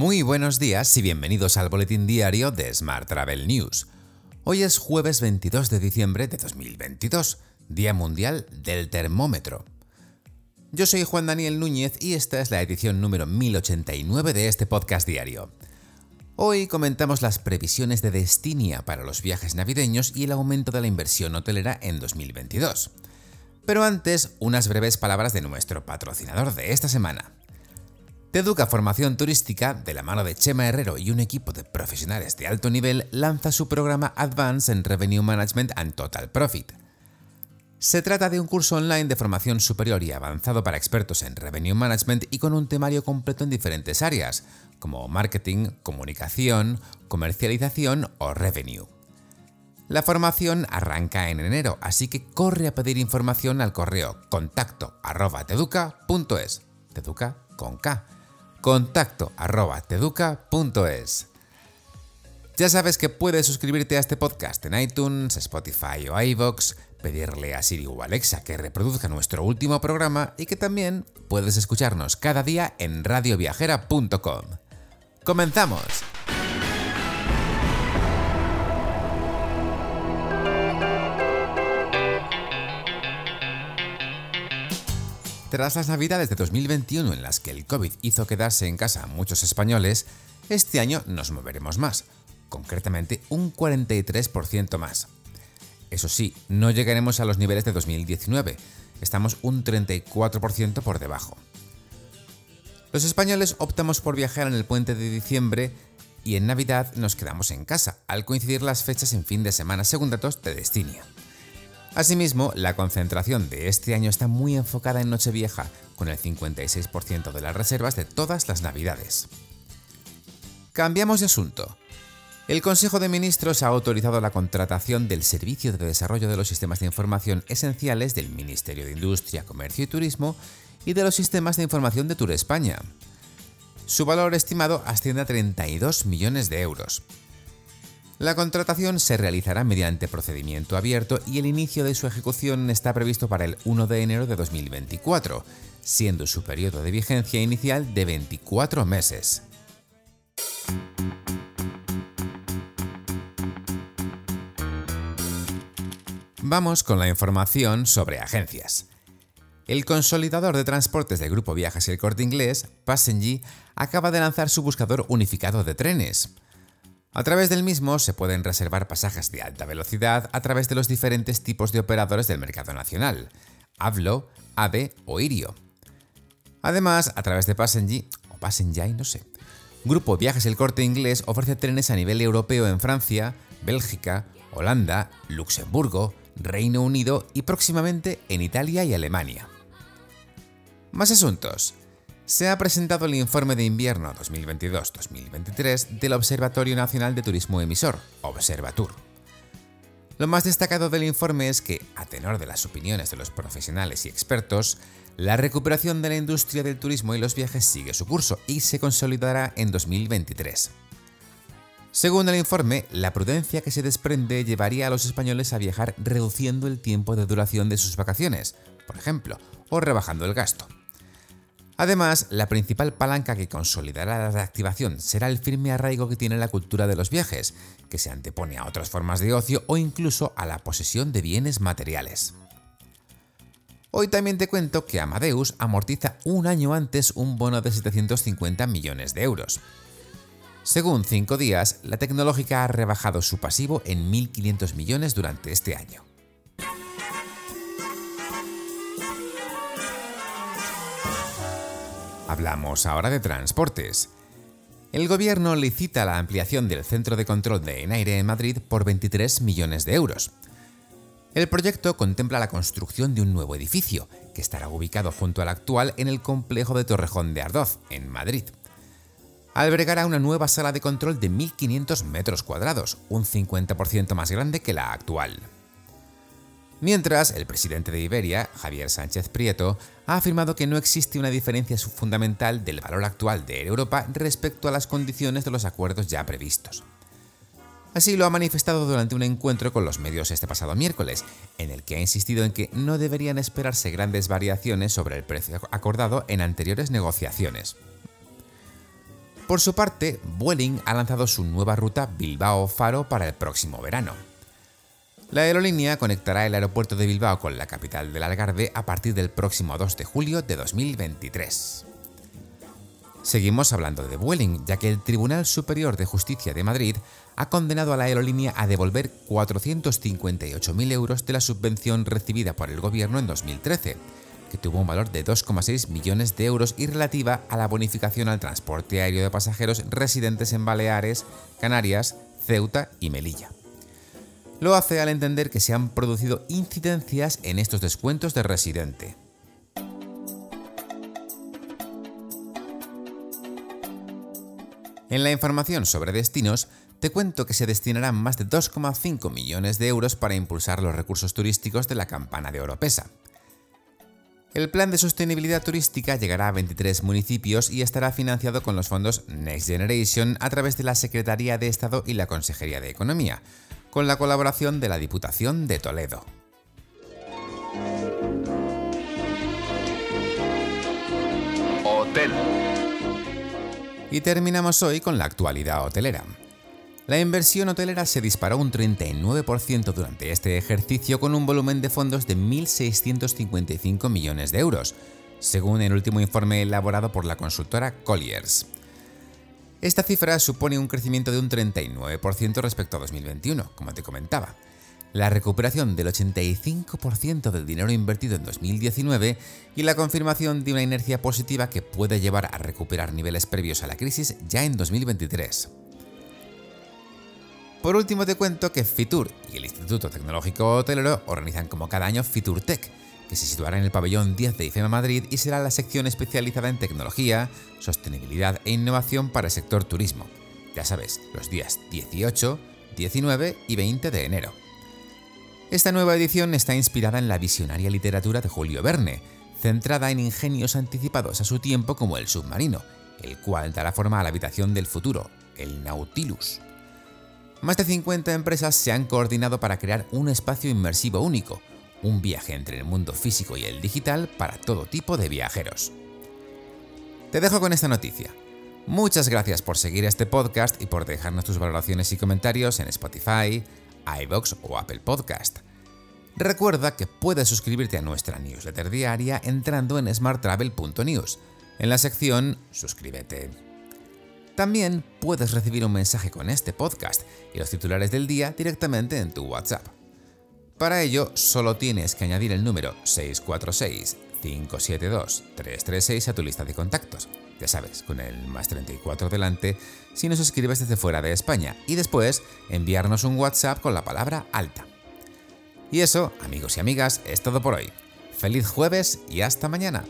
Muy buenos días y bienvenidos al boletín diario de Smart Travel News. Hoy es jueves 22 de diciembre de 2022, Día Mundial del Termómetro. Yo soy Juan Daniel Núñez y esta es la edición número 1089 de este podcast diario. Hoy comentamos las previsiones de Destinia para los viajes navideños y el aumento de la inversión hotelera en 2022. Pero antes, unas breves palabras de nuestro patrocinador de esta semana. Teduca Formación Turística, de la mano de Chema Herrero y un equipo de profesionales de alto nivel, lanza su programa Advance en Revenue Management and Total Profit. Se trata de un curso online de formación superior y avanzado para expertos en Revenue Management y con un temario completo en diferentes áreas, como marketing, comunicación, comercialización o revenue. La formación arranca en enero, así que corre a pedir información al correo contacto teduca.es. Teduca con K contacto arroba teduca.es. Ya sabes que puedes suscribirte a este podcast en iTunes, Spotify o iVoox, pedirle a Siri o Alexa que reproduzca nuestro último programa y que también puedes escucharnos cada día en radioviajera.com. ¡Comenzamos! Tras las navidades de 2021 en las que el COVID hizo quedarse en casa a muchos españoles, este año nos moveremos más, concretamente un 43% más. Eso sí, no llegaremos a los niveles de 2019, estamos un 34% por debajo. Los españoles optamos por viajar en el puente de diciembre y en Navidad nos quedamos en casa, al coincidir las fechas en fin de semana según datos de Destinia. Asimismo, la concentración de este año está muy enfocada en Nochevieja, con el 56% de las reservas de todas las Navidades. Cambiamos de asunto. El Consejo de Ministros ha autorizado la contratación del Servicio de Desarrollo de los Sistemas de Información Esenciales del Ministerio de Industria, Comercio y Turismo y de los Sistemas de Información de Tour España. Su valor estimado asciende a 32 millones de euros. La contratación se realizará mediante procedimiento abierto y el inicio de su ejecución está previsto para el 1 de enero de 2024, siendo su periodo de vigencia inicial de 24 meses. Vamos con la información sobre agencias. El consolidador de transportes del grupo Viajes El Corte Inglés, Passenger, acaba de lanzar su buscador unificado de trenes. A través del mismo se pueden reservar pasajes de alta velocidad a través de los diferentes tipos de operadores del mercado nacional, Avlo, AVE o Irio. Además, a través de Passenger, o Passenger, no sé, Grupo Viajes El Corte Inglés ofrece trenes a nivel europeo en Francia, Bélgica, Holanda, Luxemburgo, Reino Unido y próximamente en Italia y Alemania. Más asuntos se ha presentado el informe de invierno 2022-2023 del Observatorio Nacional de Turismo Emisor, Observatur. Lo más destacado del informe es que, a tenor de las opiniones de los profesionales y expertos, la recuperación de la industria del turismo y los viajes sigue su curso y se consolidará en 2023. Según el informe, la prudencia que se desprende llevaría a los españoles a viajar reduciendo el tiempo de duración de sus vacaciones, por ejemplo, o rebajando el gasto. Además, la principal palanca que consolidará la reactivación será el firme arraigo que tiene la cultura de los viajes, que se antepone a otras formas de ocio o incluso a la posesión de bienes materiales. Hoy también te cuento que Amadeus amortiza un año antes un bono de 750 millones de euros. Según 5 días, la tecnológica ha rebajado su pasivo en 1.500 millones durante este año. Hablamos ahora de transportes. El gobierno licita la ampliación del centro de control de Enaire en Madrid por 23 millones de euros. El proyecto contempla la construcción de un nuevo edificio, que estará ubicado junto al actual en el complejo de Torrejón de Ardoz, en Madrid. Albergará una nueva sala de control de 1.500 metros cuadrados, un 50% más grande que la actual. Mientras, el presidente de Iberia, Javier Sánchez Prieto, ha afirmado que no existe una diferencia fundamental del valor actual de Europa respecto a las condiciones de los acuerdos ya previstos. Así lo ha manifestado durante un encuentro con los medios este pasado miércoles, en el que ha insistido en que no deberían esperarse grandes variaciones sobre el precio acordado en anteriores negociaciones. Por su parte, Vueling ha lanzado su nueva ruta Bilbao-Faro para el próximo verano. La aerolínea conectará el aeropuerto de Bilbao con la capital del Algarve a partir del próximo 2 de julio de 2023. Seguimos hablando de Vueling, ya que el Tribunal Superior de Justicia de Madrid ha condenado a la aerolínea a devolver 458.000 euros de la subvención recibida por el gobierno en 2013, que tuvo un valor de 2,6 millones de euros y relativa a la bonificación al transporte aéreo de pasajeros residentes en Baleares, Canarias, Ceuta y Melilla. Lo hace al entender que se han producido incidencias en estos descuentos de residente. En la información sobre destinos, te cuento que se destinarán más de 2,5 millones de euros para impulsar los recursos turísticos de la campana de Oropesa. El plan de sostenibilidad turística llegará a 23 municipios y estará financiado con los fondos Next Generation a través de la Secretaría de Estado y la Consejería de Economía, con la colaboración de la Diputación de Toledo. Hotel. Y terminamos hoy con la actualidad hotelera. La inversión hotelera se disparó un 39% durante este ejercicio con un volumen de fondos de 1.655 millones de euros, según el último informe elaborado por la consultora Colliers. Esta cifra supone un crecimiento de un 39% respecto a 2021, como te comentaba. La recuperación del 85% del dinero invertido en 2019 y la confirmación de una inercia positiva que puede llevar a recuperar niveles previos a la crisis ya en 2023. Por último te cuento que Fitur y el Instituto Tecnológico Hotelero organizan como cada año Fitur Tech, que se situará en el pabellón 10 de IFEMA Madrid y será la sección especializada en tecnología, sostenibilidad e innovación para el sector turismo. Ya sabes, los días 18, 19 y 20 de enero. Esta nueva edición está inspirada en la visionaria literatura de Julio Verne, centrada en ingenios anticipados a su tiempo como el submarino, el cual dará forma a la habitación del futuro, el Nautilus. Más de 50 empresas se han coordinado para crear un espacio inmersivo único, un viaje entre el mundo físico y el digital para todo tipo de viajeros. Te dejo con esta noticia. Muchas gracias por seguir este podcast y por dejarnos tus valoraciones y comentarios en Spotify, iVoox o Apple Podcast. Recuerda que puedes suscribirte a nuestra newsletter diaria entrando en smarttravel.news, en la sección Suscríbete. También puedes recibir un mensaje con este podcast y los titulares del día directamente en tu WhatsApp. Para ello, solo tienes que añadir el número 646-572-336 a tu lista de contactos. Ya sabes, con el más 34 delante si nos escribes desde fuera de España y después enviarnos un WhatsApp con la palabra alta. Y eso, amigos y amigas, es todo por hoy. Feliz jueves y hasta mañana.